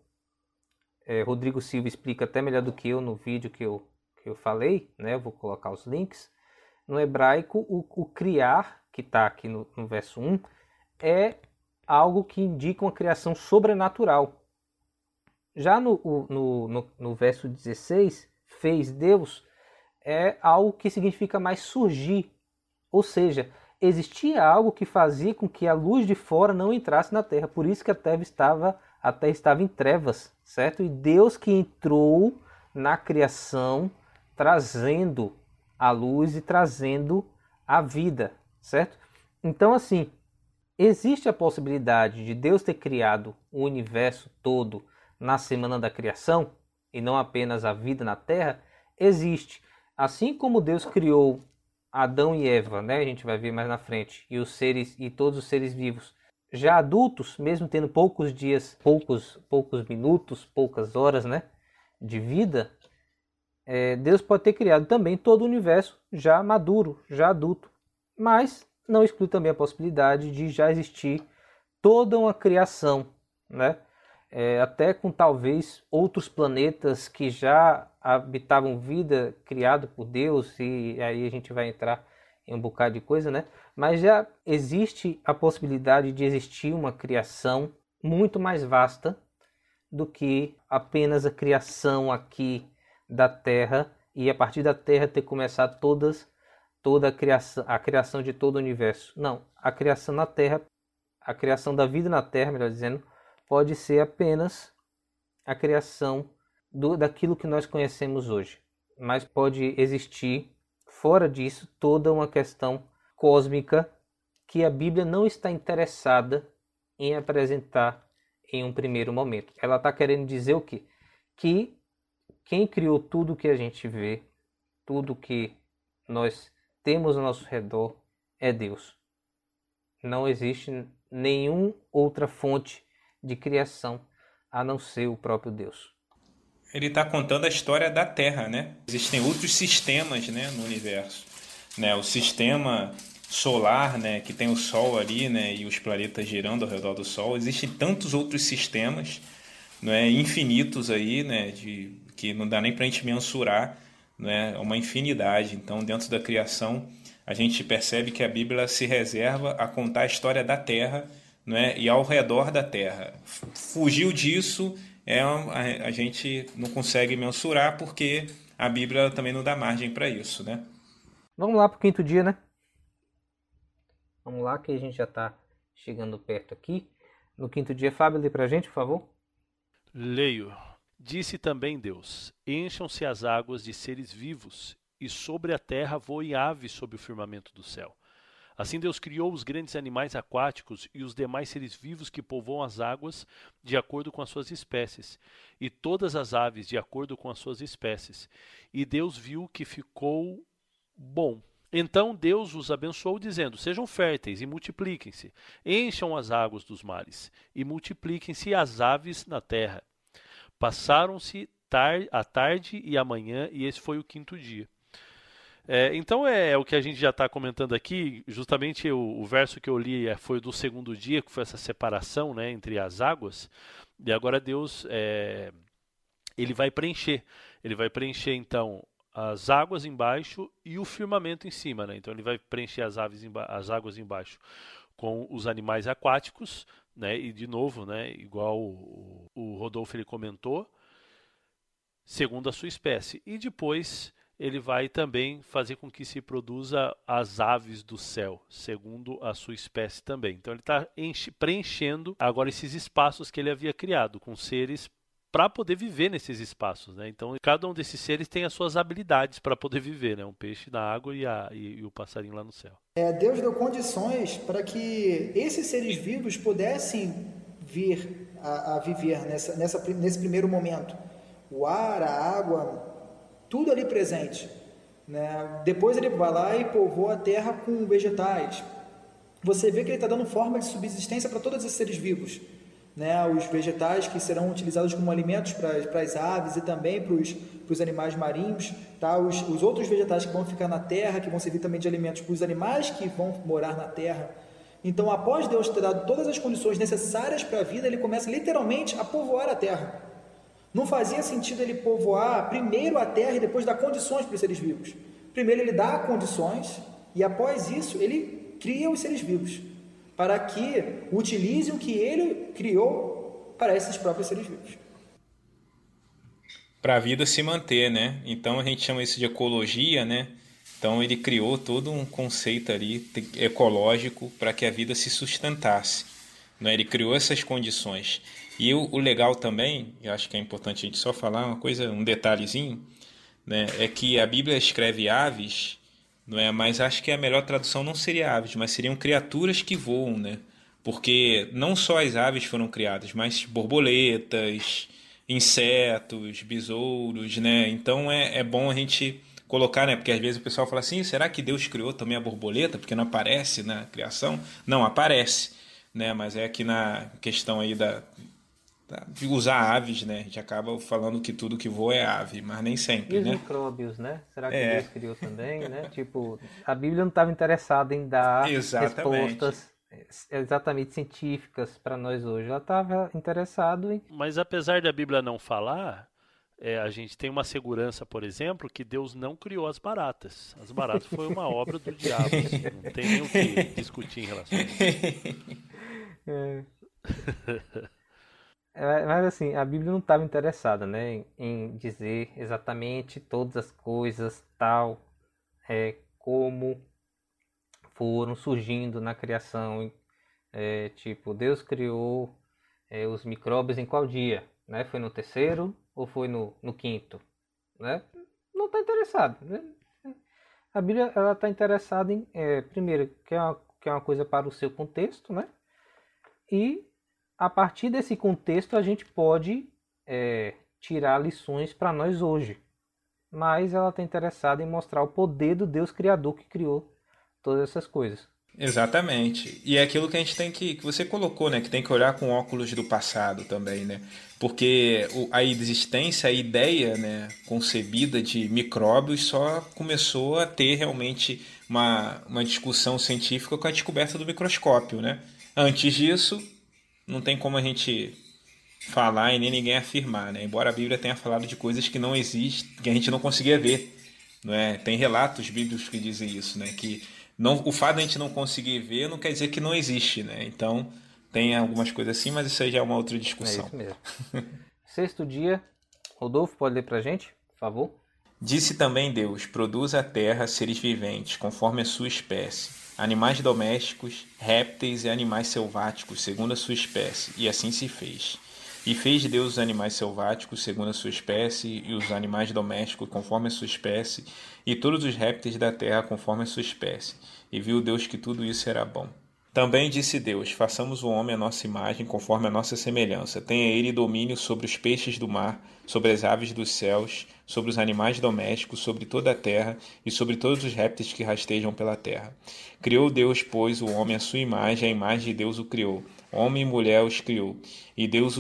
é, Rodrigo Silva explica até melhor do que eu no vídeo que eu, que eu falei, né, vou colocar os links. No hebraico, o, o criar, que está aqui no, no verso 1, é algo que indica uma criação sobrenatural. Já no, no, no, no verso 16, fez Deus, é algo que significa mais surgir. Ou seja, existia algo que fazia com que a luz de fora não entrasse na terra. Por isso que a terra estava, a terra estava em trevas, certo? E Deus que entrou na criação, trazendo a luz e trazendo a vida, certo? Então, assim, Existe a possibilidade de Deus ter criado o universo todo na semana da criação e não apenas a vida na Terra? Existe. Assim como Deus criou Adão e Eva, né? A gente vai ver mais na frente, e os seres e todos os seres vivos, já adultos, mesmo tendo poucos dias, poucos poucos minutos, poucas horas, né, de vida, é, Deus pode ter criado também todo o universo já maduro, já adulto. Mas não exclui também a possibilidade de já existir toda uma criação, né? É, até com talvez outros planetas que já habitavam vida criado por Deus, e aí a gente vai entrar em um bocado de coisa, né? Mas já existe a possibilidade de existir uma criação muito mais vasta do que apenas a criação aqui da Terra e a partir da Terra ter começado todas toda a criação, a criação de todo o universo. Não, a criação na Terra, a criação da vida na Terra, melhor dizendo, pode ser apenas a criação do, daquilo que nós conhecemos hoje. Mas pode existir, fora disso, toda uma questão cósmica que a Bíblia não está interessada em apresentar em um primeiro momento. Ela está querendo dizer o quê? Que quem criou tudo que a gente vê, tudo que nós temos ao nosso redor é Deus. Não existe nenhuma outra fonte de criação a não ser o próprio Deus. Ele está contando a história da Terra, né? Existem outros sistemas, né, no universo, né? O sistema solar, né, que tem o Sol ali, né, e os planetas girando ao redor do Sol. Existem tantos outros sistemas, né, infinitos aí, né, de que não dá nem para a gente mensurar né, uma infinidade. Então, dentro da criação, a gente percebe que a Bíblia se reserva a contar a história da Terra né, e ao redor da Terra. Fugiu disso, é, a, a gente não consegue mensurar porque a Bíblia também não dá margem para isso. Né? Vamos lá para o quinto dia, né? Vamos lá que a gente já está chegando perto aqui. No quinto dia, Fábio, lê para a gente, por favor. Leio. Disse também Deus: Encham-se as águas de seres vivos, e sobre a terra voem aves sob o firmamento do céu. Assim Deus criou os grandes animais aquáticos e os demais seres vivos que povoam as águas de acordo com as suas espécies, e todas as aves de acordo com as suas espécies. E Deus viu que ficou bom. Então Deus os abençoou, dizendo: Sejam férteis e multipliquem-se, encham as águas dos mares, e multipliquem-se as aves na terra. Passaram-se tar a tarde e a manhã, e esse foi o quinto dia. É, então é, é, o que a gente já está comentando aqui, justamente o, o, verso que eu li é, foi do segundo dia, que foi essa separação né, entre as águas, e agora Deus é, ele vai preencher, ele vai preencher então as águas embaixo e o firmamento em cima, né? então ele vai preencher as, aves as águas embaixo com os animais aquáticos, né? E de novo, né? Igual o, o Rodolfo ele comentou, segundo a sua espécie. E depois ele vai também fazer com que se produza as aves do céu, segundo a sua espécie também. Então ele está preenchendo agora esses espaços que ele havia criado com seres para poder viver nesses espaços, né? Então cada um desses seres tem as suas habilidades para poder viver, né? Um peixe na água e, a, e, e o passarinho lá no céu. É, Deus deu condições para que esses seres vivos pudessem vir a, a viver nessa, nessa, nesse primeiro momento. O ar, a água, tudo ali presente. Né? Depois ele vai lá e povoa a terra com vegetais. Você vê que ele está dando forma de subsistência para todos esses seres vivos né, os vegetais que serão utilizados como alimentos para as aves e também para os, animais marinhos, tá? Os, os, outros vegetais que vão ficar na terra, que vão servir também de alimentos para os animais que vão morar na terra. Então, após Deus ter dado todas as condições necessárias para a vida, ele começa literalmente a povoar a terra. Não fazia sentido ele povoar primeiro a terra e depois dar condições para os seres vivos. Primeiro ele dá condições e após isso ele cria os seres vivos para que utilize o que ele criou para esses próprios seres vivos. Para a vida se manter, né? Então a gente chama isso de ecologia, né? Então ele criou todo um conceito ali ecológico para que a vida se sustentasse. Né? Ele criou essas condições. E o, o, legal também, eu acho que é importante a gente só falar uma coisa, um detalhezinho, né? é que a Bíblia escreve aves não é? Mas acho que a melhor tradução não seria aves, mas seriam criaturas que voam, né? Porque não só as aves foram criadas, mas borboletas, insetos, besouros, né? Então é, é bom a gente colocar, né? Porque às vezes o pessoal fala assim, será que Deus criou também a borboleta? Porque não aparece na criação? Não, aparece, né? Mas é aqui na questão aí da, de usar aves, né? A gente acaba falando que tudo que voa é ave, mas nem sempre, e os né? micróbios, né? Será que é. Deus criou também, né? Tipo, a Bíblia não estava interessada em dar exatamente. respostas exatamente científicas para nós hoje. Ela estava interessada em... Mas apesar da Bíblia não falar, é, a gente tem uma segurança, por exemplo, que Deus não criou as baratas. As baratas foi uma obra do diabo. Assim, não tem nem o que discutir em relação a isso. É. É, mas assim, a Bíblia não estava interessada né, em dizer exatamente todas as coisas, tal, é, como foram surgindo na criação. É, tipo, Deus criou é, os micróbios em qual dia? Né? Foi no terceiro ou foi no, no quinto? Né? Não está interessado. Né? A Bíblia está interessada em, é, primeiro, que é, uma, que é uma coisa para o seu contexto, né? E a partir desse contexto a gente pode é, tirar lições para nós hoje. Mas ela está interessada em mostrar o poder do Deus Criador que criou todas essas coisas. Exatamente. E é aquilo que a gente tem que. que você colocou, né? Que tem que olhar com óculos do passado também, né? Porque a existência, a ideia né, concebida de micróbios só começou a ter realmente uma, uma discussão científica com a descoberta do microscópio, né? Antes disso, não tem como a gente falar e nem ninguém afirmar, né? Embora a Bíblia tenha falado de coisas que não existem, que a gente não conseguia ver, não é? Tem relatos bíblicos que dizem isso, né? Que não, o fato de a gente não conseguir ver não quer dizer que não existe, né? Então tem algumas coisas assim, mas isso aí já é uma outra discussão. É isso mesmo. Sexto dia, Rodolfo pode ler para gente, por favor? Disse também Deus: Produza a terra seres viventes, conforme a sua espécie animais domésticos, répteis e animais selváticos, segundo a sua espécie, e assim se fez. E fez Deus os animais selváticos segundo a sua espécie, e os animais domésticos conforme a sua espécie, e todos os répteis da terra conforme a sua espécie. E viu Deus que tudo isso era bom. Também disse Deus: Façamos o homem à nossa imagem, conforme a nossa semelhança. Tenha ele domínio sobre os peixes do mar, sobre as aves dos céus, sobre os animais domésticos, sobre toda a terra e sobre todos os répteis que rastejam pela terra. Criou Deus, pois, o homem à sua imagem, a imagem de Deus o criou. Homem e mulher os criou. E Deus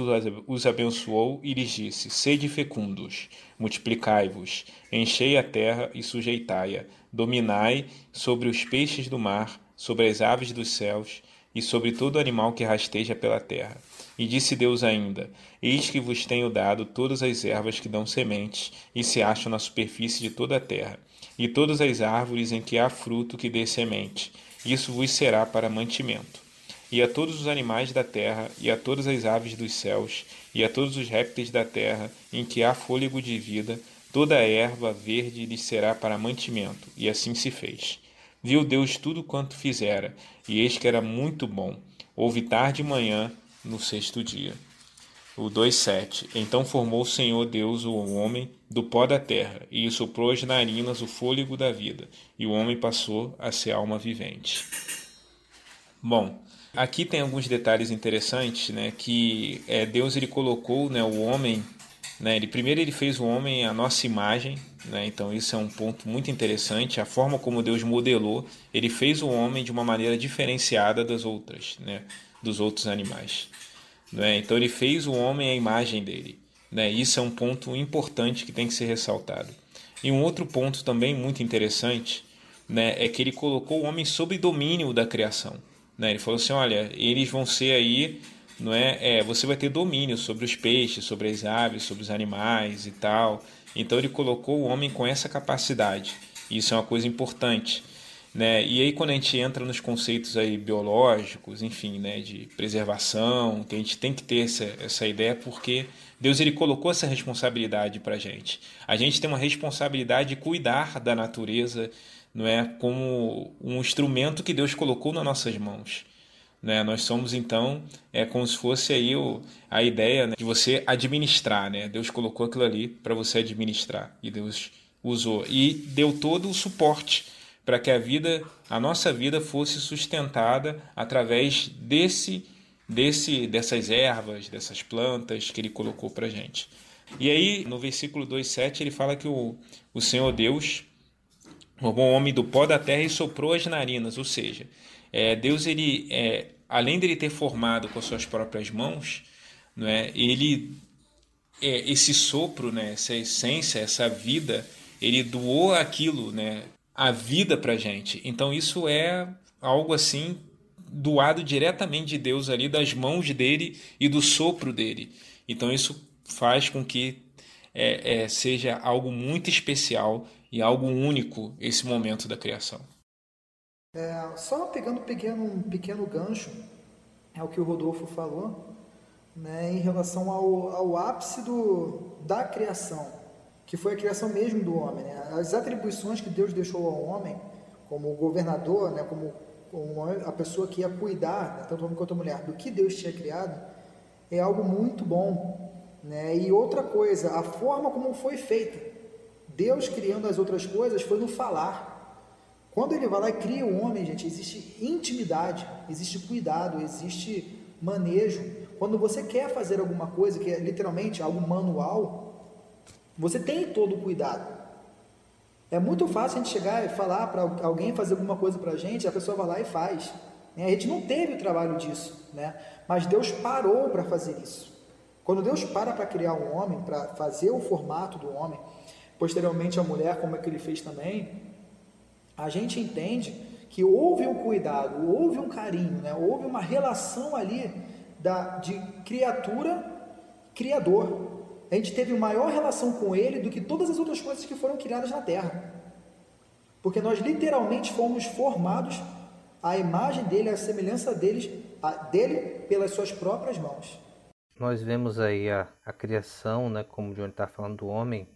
os abençoou e lhes disse: Sede fecundos, multiplicai-vos, enchei a terra e sujeitai-a, dominai sobre os peixes do mar sobre as aves dos céus e sobre todo animal que rasteja pela terra. E disse Deus ainda: Eis que vos tenho dado todas as ervas que dão sementes e se acham na superfície de toda a terra, e todas as árvores em que há fruto que dê semente. Isso vos será para mantimento. E a todos os animais da terra, e a todas as aves dos céus, e a todos os répteis da terra, em que há fôlego de vida, toda a erva verde lhe será para mantimento. E assim se fez. Viu Deus tudo quanto fizera, e eis que era muito bom. Houve tarde e manhã no sexto dia. O 2,7 Então formou o Senhor Deus o homem do pó da terra, e soprou as narinas o fôlego da vida, e o homem passou a ser alma vivente. Bom, aqui tem alguns detalhes interessantes, né? Que é, Deus ele colocou né, o homem né? Ele, primeiro ele fez o homem à nossa imagem, né? então isso é um ponto muito interessante. A forma como Deus modelou, ele fez o homem de uma maneira diferenciada das outras, né? dos outros animais. Né? Então ele fez o homem à imagem dele. Né? Isso é um ponto importante que tem que ser ressaltado. E um outro ponto também muito interessante né, é que ele colocou o homem sob domínio da criação. Né? Ele falou assim: olha, eles vão ser aí não é? é? Você vai ter domínio sobre os peixes, sobre as aves, sobre os animais e tal. Então ele colocou o homem com essa capacidade. Isso é uma coisa importante, né? E aí quando a gente entra nos conceitos aí biológicos, enfim, né, de preservação, que a gente tem que ter essa, essa ideia porque Deus ele colocou essa responsabilidade para gente. A gente tem uma responsabilidade de cuidar da natureza, não é, como um instrumento que Deus colocou nas nossas mãos. Né? Nós somos então é como se fosse aí o, a ideia né, de você administrar, né? Deus colocou aquilo ali para você administrar e Deus usou e deu todo o suporte para que a vida, a nossa vida fosse sustentada através desse desse dessas ervas, dessas plantas que ele colocou para gente. E aí, no versículo 2,7, ele fala que o, o Senhor Deus formou o homem do pó da terra e soprou as narinas, ou seja, é, Deus, ele, é, além de ele ter formado com as suas próprias mãos, não é, ele, é, esse sopro, né, essa essência, essa vida, ele doou aquilo, né, a vida para gente. Então isso é algo assim doado diretamente de Deus ali, das mãos dele e do sopro dele. Então isso faz com que é, é, seja algo muito especial e algo único esse momento da criação. É, só pegando pequeno, um pequeno gancho, é o que o Rodolfo falou, né, em relação ao, ao ápice do, da criação, que foi a criação mesmo do homem. Né? As atribuições que Deus deixou ao homem, como governador, né, como, como a pessoa que ia cuidar, né, tanto homem quanto mulher, do que Deus tinha criado, é algo muito bom. Né? E outra coisa, a forma como foi feita. Deus criando as outras coisas foi no falar. Quando ele vai lá e cria o homem, gente, existe intimidade, existe cuidado, existe manejo. Quando você quer fazer alguma coisa que é literalmente algo manual, você tem todo o cuidado. É muito fácil a gente chegar e falar para alguém fazer alguma coisa para a gente, a pessoa vai lá e faz. Né? A gente não teve o trabalho disso, né? mas Deus parou para fazer isso. Quando Deus para para criar um homem, para fazer o formato do homem, posteriormente a mulher, como é que ele fez também, a gente entende que houve um cuidado, houve um carinho, né? houve uma relação ali da, de criatura criador. A gente teve maior relação com ele do que todas as outras coisas que foram criadas na terra. Porque nós literalmente fomos formados à imagem dele, à semelhança deles, a, dele pelas suas próprias mãos. Nós vemos aí a, a criação, né, como o Johnny está falando do homem,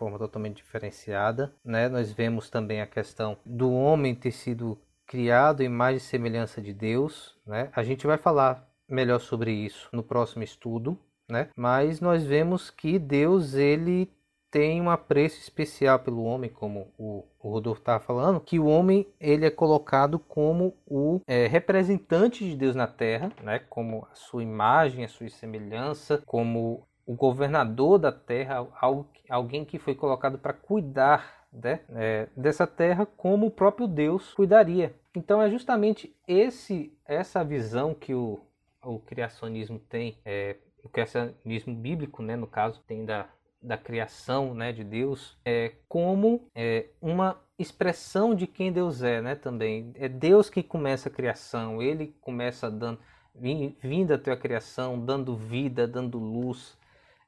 forma totalmente diferenciada. Né? Nós vemos também a questão do homem ter sido criado em imagem e semelhança de Deus. Né? A gente vai falar melhor sobre isso no próximo estudo, né? mas nós vemos que Deus ele tem um apreço especial pelo homem, como o, o Rodolfo estava falando, que o homem ele é colocado como o é, representante de Deus na Terra, né? como a sua imagem, a sua semelhança, como o governador da terra, alguém que foi colocado para cuidar né, é, dessa terra como o próprio Deus cuidaria. Então é justamente esse essa visão que o, o criacionismo tem, é, o criacionismo bíblico, né, no caso, tem da, da criação né, de Deus, é, como é, uma expressão de quem Deus é, né, também. É Deus que começa a criação, Ele começa dando, vindo até a criação, dando vida, dando luz,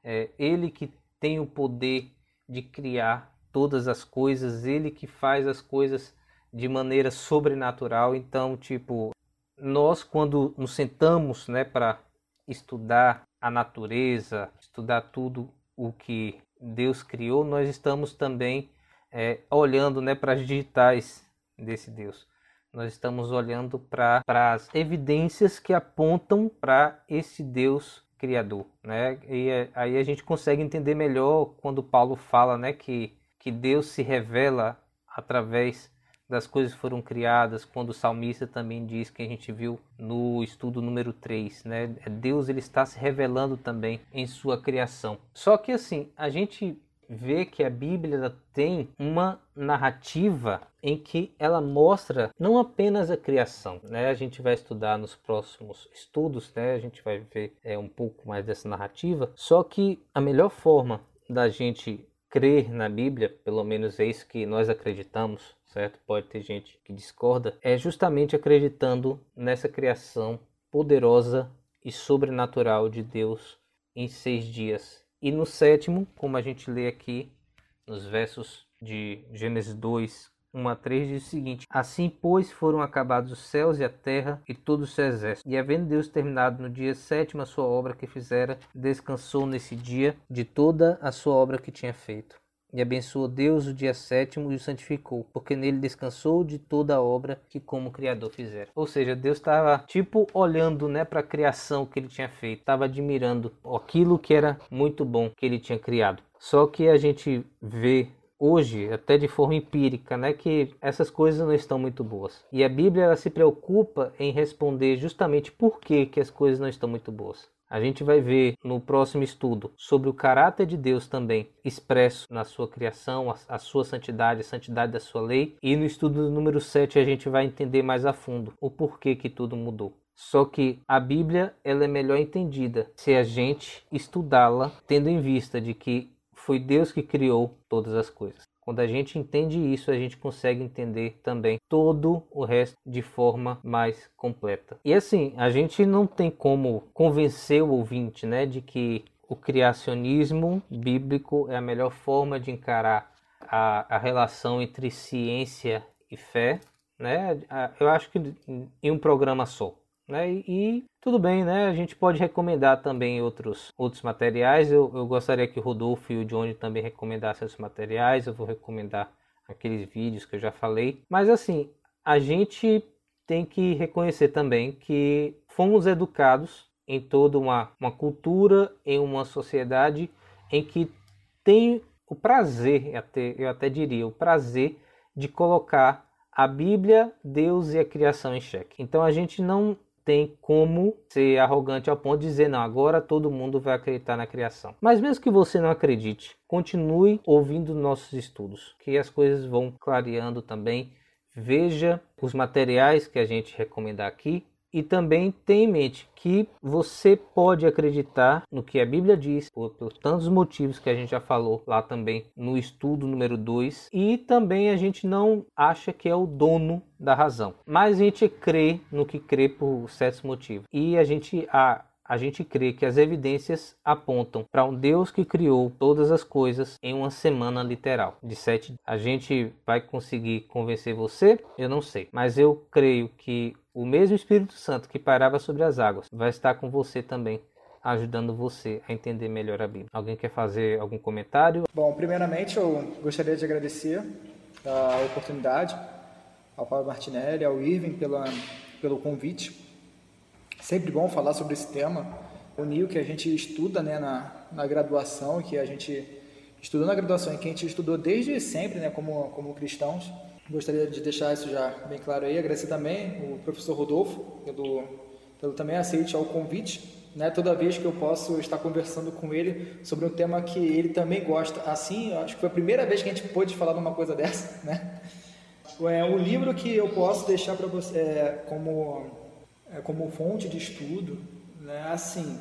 é Ele que tem o poder de criar todas as coisas, Ele que faz as coisas de maneira sobrenatural. Então, tipo, nós quando nos sentamos, né, para estudar a natureza, estudar tudo o que Deus criou, nós estamos também é, olhando né, para as digitais desse Deus. Nós estamos olhando para as evidências que apontam para esse Deus criador, né? E é, aí a gente consegue entender melhor quando Paulo fala, né, que que Deus se revela através das coisas que foram criadas, quando o salmista também diz que a gente viu no estudo número 3, né? É Deus ele está se revelando também em sua criação. Só que assim, a gente vê que a Bíblia tem uma narrativa em que ela mostra não apenas a criação, né? A gente vai estudar nos próximos estudos, né? A gente vai ver é, um pouco mais dessa narrativa. Só que a melhor forma da gente crer na Bíblia, pelo menos é isso que nós acreditamos, certo? Pode ter gente que discorda, é justamente acreditando nessa criação poderosa e sobrenatural de Deus em seis dias. E no sétimo, como a gente lê aqui nos versos de Gênesis 2, 1 a 3 diz o seguinte: Assim, pois, foram acabados os céus e a terra e todo o seu exército. E havendo Deus terminado no dia sétimo a sua obra que fizera, descansou nesse dia de toda a sua obra que tinha feito. E abençoou Deus o dia sétimo e o santificou, porque nele descansou de toda a obra que como Criador fizera. Ou seja, Deus estava tipo olhando né, para a criação que ele tinha feito, estava admirando aquilo que era muito bom que ele tinha criado. Só que a gente vê hoje, até de forma empírica, né, que essas coisas não estão muito boas. E a Bíblia ela se preocupa em responder justamente por que, que as coisas não estão muito boas. A gente vai ver no próximo estudo sobre o caráter de Deus também expresso na sua criação, a, a, sua santidade, a santidade da sua lei. E no estudo número 7 a gente vai entender mais a fundo o porquê que tudo mudou. Só que a Bíblia ela é melhor entendida se a gente estudá-la tendo em vista de que foi Deus que criou todas as coisas. Quando a gente entende isso, a gente consegue entender também todo o resto de forma mais completa. E assim, a gente não tem como convencer o ouvinte, né, de que o criacionismo bíblico é a melhor forma de encarar a, a relação entre ciência e fé, né? Eu acho que em um programa só. Né? E, e, tudo bem, né? A gente pode recomendar também outros, outros materiais. Eu, eu gostaria que o Rodolfo e o Johnny também recomendassem esses materiais. Eu vou recomendar aqueles vídeos que eu já falei. Mas assim, a gente tem que reconhecer também que fomos educados em toda uma, uma cultura, em uma sociedade em que tem o prazer, eu até diria, o prazer de colocar a Bíblia, Deus e a criação em xeque. Então a gente não tem como ser arrogante ao ponto de dizer não, agora todo mundo vai acreditar na criação. Mas mesmo que você não acredite, continue ouvindo nossos estudos, que as coisas vão clareando também. Veja os materiais que a gente recomenda aqui e também tenha em mente que você pode acreditar no que a Bíblia diz, por, por, tantos motivos que a gente já falou lá também no estudo número 2. E também a gente não acha que é o dono da razão, mas a gente crê no que crê por certos motivos. E a gente a, a gente crê que as evidências apontam para um Deus que criou todas as coisas em uma semana literal de sete. A gente vai conseguir convencer você? Eu não sei, mas eu creio que o mesmo Espírito Santo que parava sobre as águas vai estar com você também, ajudando você a entender melhor a Bíblia. Alguém quer fazer algum comentário? Bom, primeiramente eu gostaria de agradecer a oportunidade ao Paulo Martinelli, ao Irving pela, pelo convite. Sempre bom falar sobre esse tema. O NIO que a gente estuda né, na, na graduação, que a gente estudou na graduação e que a gente estudou desde sempre né, como, como cristãos. Gostaria de deixar isso já bem claro aí. Agradecer também o professor Rodolfo pelo, pelo também aceite ao convite. Né, toda vez que eu posso estar conversando com ele sobre um tema que ele também gosta. Assim, acho que foi a primeira vez que a gente pôde falar de uma coisa dessa. Né? É um livro que eu posso deixar para você é, como, como fonte de estudo. Né? Assim,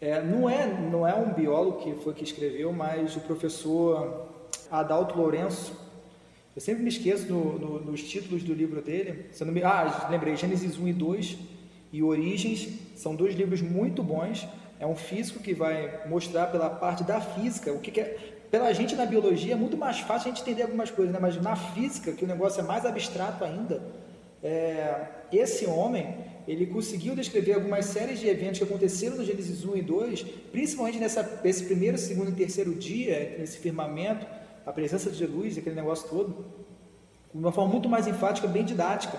é, não, é, não é um biólogo que foi que escreveu, mas o professor Adalto Lourenço eu sempre me esqueço nos títulos do livro dele. Se me... Ah, lembrei, Gênesis 1 e 2 e Origens são dois livros muito bons. É um físico que vai mostrar pela parte da física o que, que é. Pela gente na biologia é muito mais fácil a gente entender algumas coisas, né? mas na física, que o negócio é mais abstrato ainda, é, esse homem ele conseguiu descrever algumas séries de eventos que aconteceram no Gênesis 1 e 2, principalmente nessa, nesse primeiro, segundo e terceiro dia, nesse firmamento, a presença de luz, aquele negócio todo, de uma forma muito mais enfática, bem didática,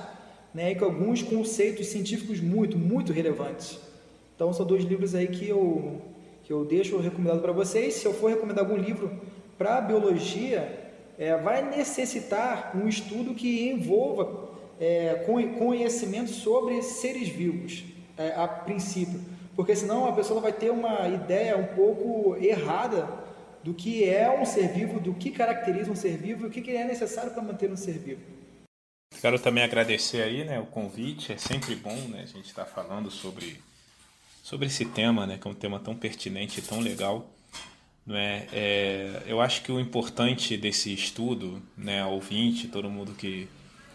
né, e com alguns conceitos científicos muito, muito relevantes. Então, são dois livros aí que eu, que eu deixo recomendado para vocês. Se eu for recomendar algum livro para biologia, é, vai necessitar um estudo que envolva é, conhecimento sobre seres vivos, é, a princípio, porque senão a pessoa vai ter uma ideia um pouco errada do que é um ser vivo, do que caracteriza um ser vivo e o que é necessário para manter um ser vivo. Quero também agradecer aí, né, o convite. É sempre bom, né, a gente estar tá falando sobre sobre esse tema, né, que é um tema tão pertinente e tão legal. Não é? é? eu acho que o importante desse estudo, né, ouvinte, todo mundo que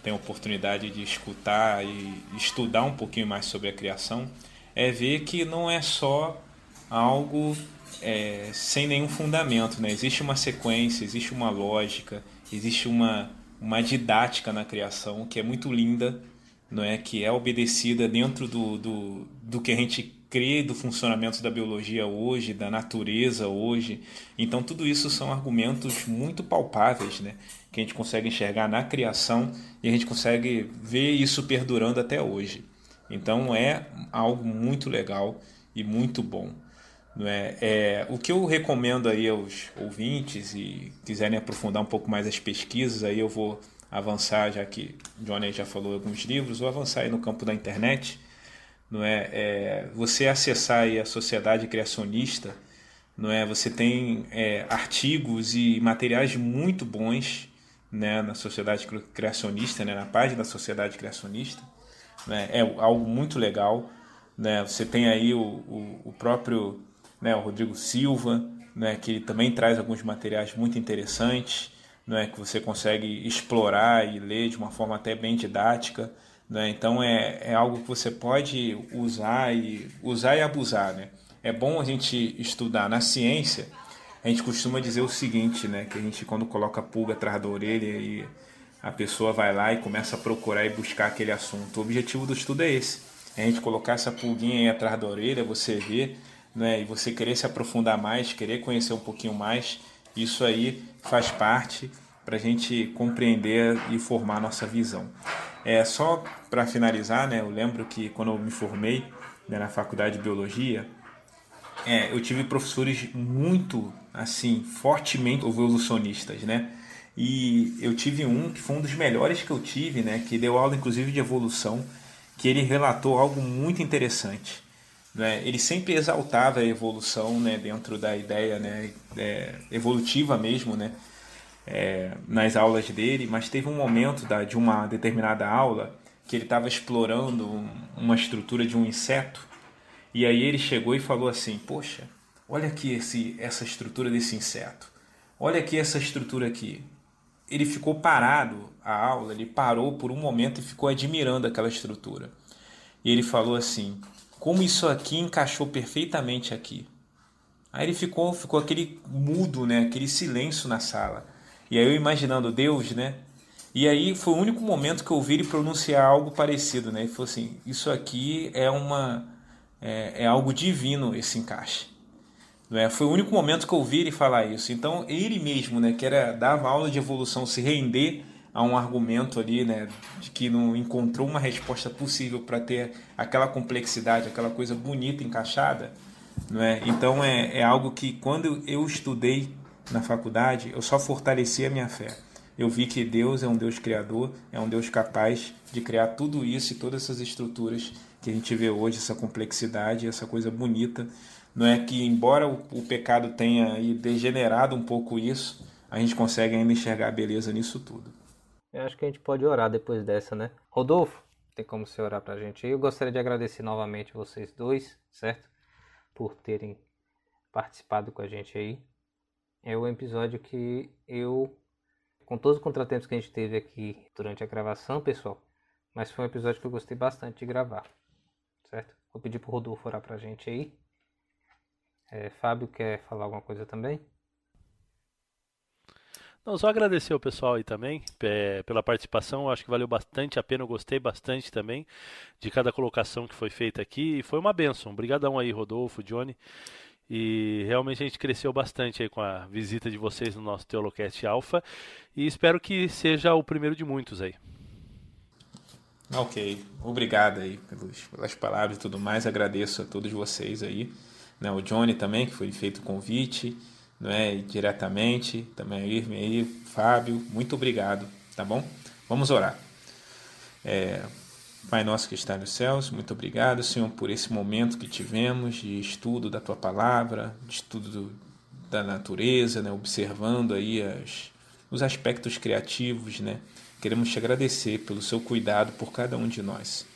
tem a oportunidade de escutar e estudar um pouquinho mais sobre a criação, é ver que não é só algo é, sem nenhum fundamento, né? Existe uma sequência, existe uma lógica, existe uma, uma didática na criação que é muito linda, não é? Que é obedecida dentro do, do, do que a gente crê do funcionamento da biologia hoje, da natureza hoje. Então tudo isso são argumentos muito palpáveis, né? Que a gente consegue enxergar na criação e a gente consegue ver isso perdurando até hoje. Então é algo muito legal e muito bom. Não é? é, o que eu recomendo aí aos ouvintes e quiserem aprofundar um pouco mais as pesquisas, aí eu vou avançar, já que Johnny já falou alguns livros, vou avançar aí no campo da internet. Não é, é você acessar a sociedade criacionista, não é? Você tem é, artigos e materiais muito bons, né, na sociedade criacionista, né, na página da sociedade criacionista, né? É algo muito legal, né? Você tem aí o, o, o próprio né, o Rodrigo Silva, né, que também traz alguns materiais muito interessantes, né, que você consegue explorar e ler de uma forma até bem didática. Né? Então é, é algo que você pode usar e usar e abusar. Né? É bom a gente estudar na ciência. A gente costuma dizer o seguinte, né, que a gente quando coloca a pulga atrás da orelha e a pessoa vai lá e começa a procurar e buscar aquele assunto. O objetivo do estudo é esse. É a gente colocar essa pulguinha aí atrás da orelha, você vê né, e você querer se aprofundar mais, querer conhecer um pouquinho mais, isso aí faz parte para a gente compreender e formar nossa visão. É só para finalizar, né, eu lembro que quando eu me formei né, na faculdade de biologia, é, eu tive professores muito assim fortemente evolucionistas, né? E eu tive um que foi um dos melhores que eu tive, né? Que deu aula inclusive de evolução, que ele relatou algo muito interessante. Né? Ele sempre exaltava a evolução né, dentro da ideia né, é, evolutiva mesmo, né, é, nas aulas dele, mas teve um momento da, de uma determinada aula que ele estava explorando um, uma estrutura de um inseto e aí ele chegou e falou assim: Poxa, olha aqui esse, essa estrutura desse inseto, olha aqui essa estrutura aqui. Ele ficou parado a aula, ele parou por um momento e ficou admirando aquela estrutura. E ele falou assim: como isso aqui encaixou perfeitamente aqui. Aí ele ficou, ficou aquele mudo, né? Aquele silêncio na sala. E aí eu imaginando Deus, né? E aí foi o único momento que eu ouvi ele pronunciar algo parecido, né? Ele falou assim: isso aqui é uma é, é algo divino esse encaixe. Não é? Foi o único momento que eu ouvi ele falar isso. Então ele mesmo, né? Que era dava aula de evolução, se render a um argumento ali, né, de que não encontrou uma resposta possível para ter aquela complexidade, aquela coisa bonita encaixada, não é? Então é, é algo que quando eu estudei na faculdade, eu só fortaleci a minha fé. Eu vi que Deus é um Deus criador, é um Deus capaz de criar tudo isso e todas essas estruturas que a gente vê hoje, essa complexidade, essa coisa bonita. Não é que, embora o, o pecado tenha degenerado um pouco isso, a gente consegue ainda enxergar a beleza nisso tudo. Eu acho que a gente pode orar depois dessa, né? Rodolfo, tem como você orar pra gente? Eu gostaria de agradecer novamente vocês dois, certo? Por terem participado com a gente aí. É o episódio que eu, com todos os contratempos que a gente teve aqui durante a gravação, pessoal, mas foi um episódio que eu gostei bastante de gravar, certo? Vou pedir pro Rodolfo orar pra gente aí. É, Fábio quer falar alguma coisa também? Não, só agradecer o pessoal aí também é, pela participação. Eu acho que valeu bastante a pena. Eu gostei bastante também de cada colocação que foi feita aqui. E foi uma benção. Obrigadão aí, Rodolfo, Johnny. E realmente a gente cresceu bastante aí com a visita de vocês no nosso Teolocast Alpha. E espero que seja o primeiro de muitos aí. Ok, obrigado aí pelas palavras e tudo mais. Agradeço a todos vocês aí. Né? O Johnny também, que foi feito o convite não é, diretamente, também a Irme aí, Fábio, muito obrigado, tá bom? Vamos orar. É, Pai nosso que está nos céus, muito obrigado, Senhor, por esse momento que tivemos de estudo da Tua Palavra, de estudo da natureza, né, observando aí as, os aspectos criativos, né? Queremos te agradecer pelo seu cuidado por cada um de nós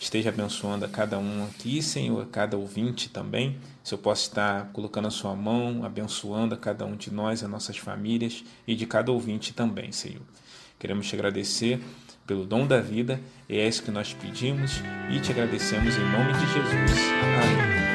esteja abençoando a cada um aqui, Senhor, a cada ouvinte também. Se eu posso estar colocando a sua mão, abençoando a cada um de nós, as nossas famílias e de cada ouvinte também, Senhor. Queremos te agradecer pelo dom da vida, é isso que nós pedimos e te agradecemos em nome de Jesus. Amém.